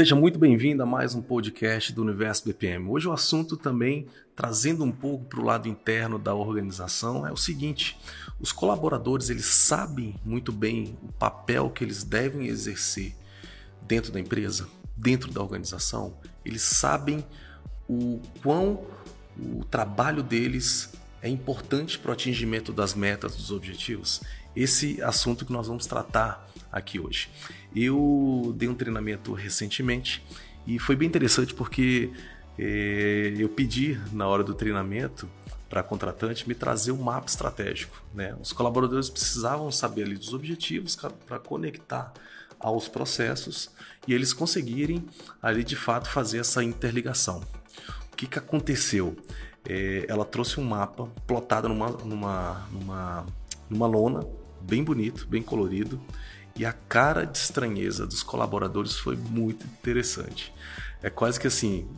Seja muito bem-vindo a mais um podcast do Universo BPM. Hoje o assunto também, trazendo um pouco para o lado interno da organização, é o seguinte: os colaboradores eles sabem muito bem o papel que eles devem exercer dentro da empresa, dentro da organização. Eles sabem o quão o trabalho deles é importante para o atingimento das metas, dos objetivos. Esse assunto que nós vamos tratar aqui hoje. Eu dei um treinamento recentemente e foi bem interessante porque é, eu pedi na hora do treinamento para a contratante me trazer um mapa estratégico. Né? Os colaboradores precisavam saber ali dos objetivos para conectar aos processos e eles conseguirem ali de fato fazer essa interligação. O que, que aconteceu? É, ela trouxe um mapa plotado numa, numa, numa, numa lona, bem bonito, bem colorido, e a cara de estranheza dos colaboradores foi muito interessante. É quase que assim,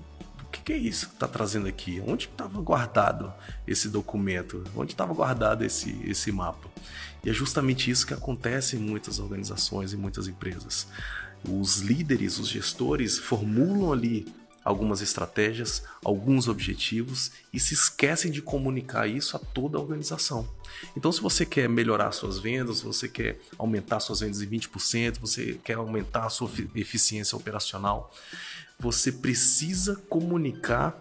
o que é isso que está trazendo aqui? Onde estava guardado esse documento? Onde estava guardado esse, esse mapa? E é justamente isso que acontece em muitas organizações e muitas empresas. Os líderes, os gestores formulam ali algumas estratégias, alguns objetivos e se esquecem de comunicar isso a toda a organização. Então, se você quer melhorar suas vendas, você quer aumentar suas vendas em 20%, você quer aumentar a sua eficiência operacional, você precisa comunicar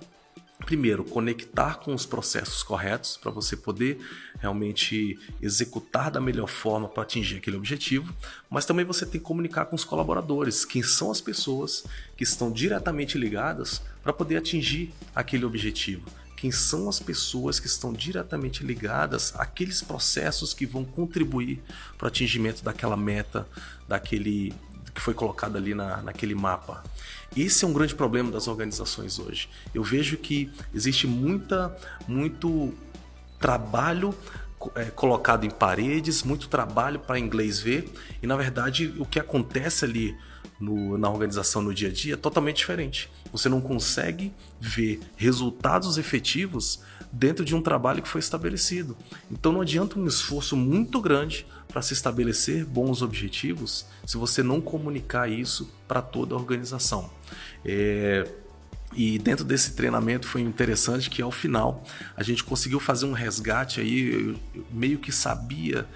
primeiro, conectar com os processos corretos para você poder realmente executar da melhor forma para atingir aquele objetivo, mas também você tem que comunicar com os colaboradores, quem são as pessoas que estão diretamente ligadas para poder atingir aquele objetivo. Quem são as pessoas que estão diretamente ligadas àqueles processos que vão contribuir para o atingimento daquela meta, daquele que foi colocado ali na, naquele mapa. Esse é um grande problema das organizações hoje. Eu vejo que existe muita, muito trabalho é, colocado em paredes, muito trabalho para inglês ver, e na verdade o que acontece ali no, na organização no dia a dia é totalmente diferente. Você não consegue ver resultados efetivos dentro de um trabalho que foi estabelecido. Então não adianta um esforço muito grande para se estabelecer bons objetivos se você não comunicar isso para toda a organização. É, e dentro desse treinamento foi interessante que ao final a gente conseguiu fazer um resgate aí, eu meio que sabia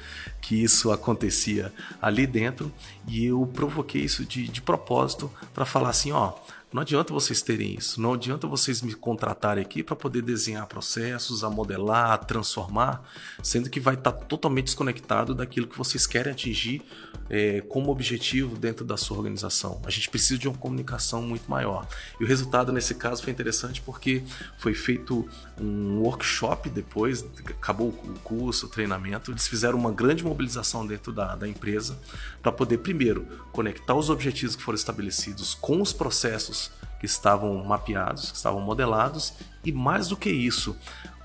que isso acontecia ali dentro e eu provoquei isso de, de propósito para falar assim, ó, não adianta vocês terem isso, não adianta vocês me contratarem aqui para poder desenhar processos, a modelar, a transformar, sendo que vai estar tá totalmente desconectado daquilo que vocês querem atingir é, como objetivo dentro da sua organização. A gente precisa de uma comunicação muito maior. E o resultado nesse caso foi interessante porque foi feito um workshop depois, acabou o curso, o treinamento, eles fizeram uma grande mobilização dentro da, da empresa para poder, primeiro, conectar os objetivos que foram estabelecidos com os processos que estavam mapeados, que estavam modelados e mais do que isso,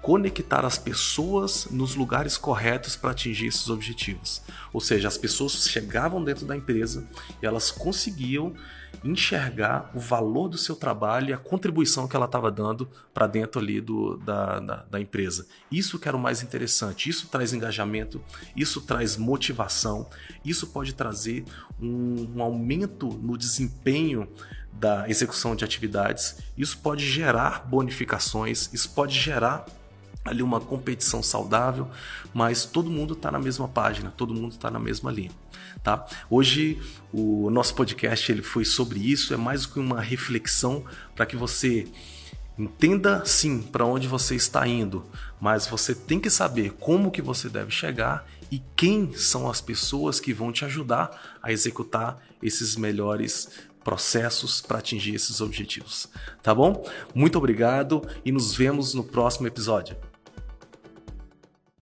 conectar as pessoas nos lugares corretos para atingir esses objetivos. Ou seja, as pessoas chegavam dentro da empresa e elas conseguiam enxergar o valor do seu trabalho e a contribuição que ela estava dando para dentro ali do, da, da, da, empresa. Isso que era o mais interessante. Isso traz engajamento, isso traz motivação, isso pode trazer um, um aumento no desempenho da execução de atividades. Isso pode gerar bonificações, isso pode gerar ali uma competição saudável, mas todo mundo está na mesma página, todo mundo está na mesma linha, tá? Hoje o nosso podcast ele foi sobre isso, é mais do que uma reflexão para que você entenda sim para onde você está indo, mas você tem que saber como que você deve chegar e quem são as pessoas que vão te ajudar a executar esses melhores processos para atingir esses objetivos. Tá bom? Muito obrigado e nos vemos no próximo episódio.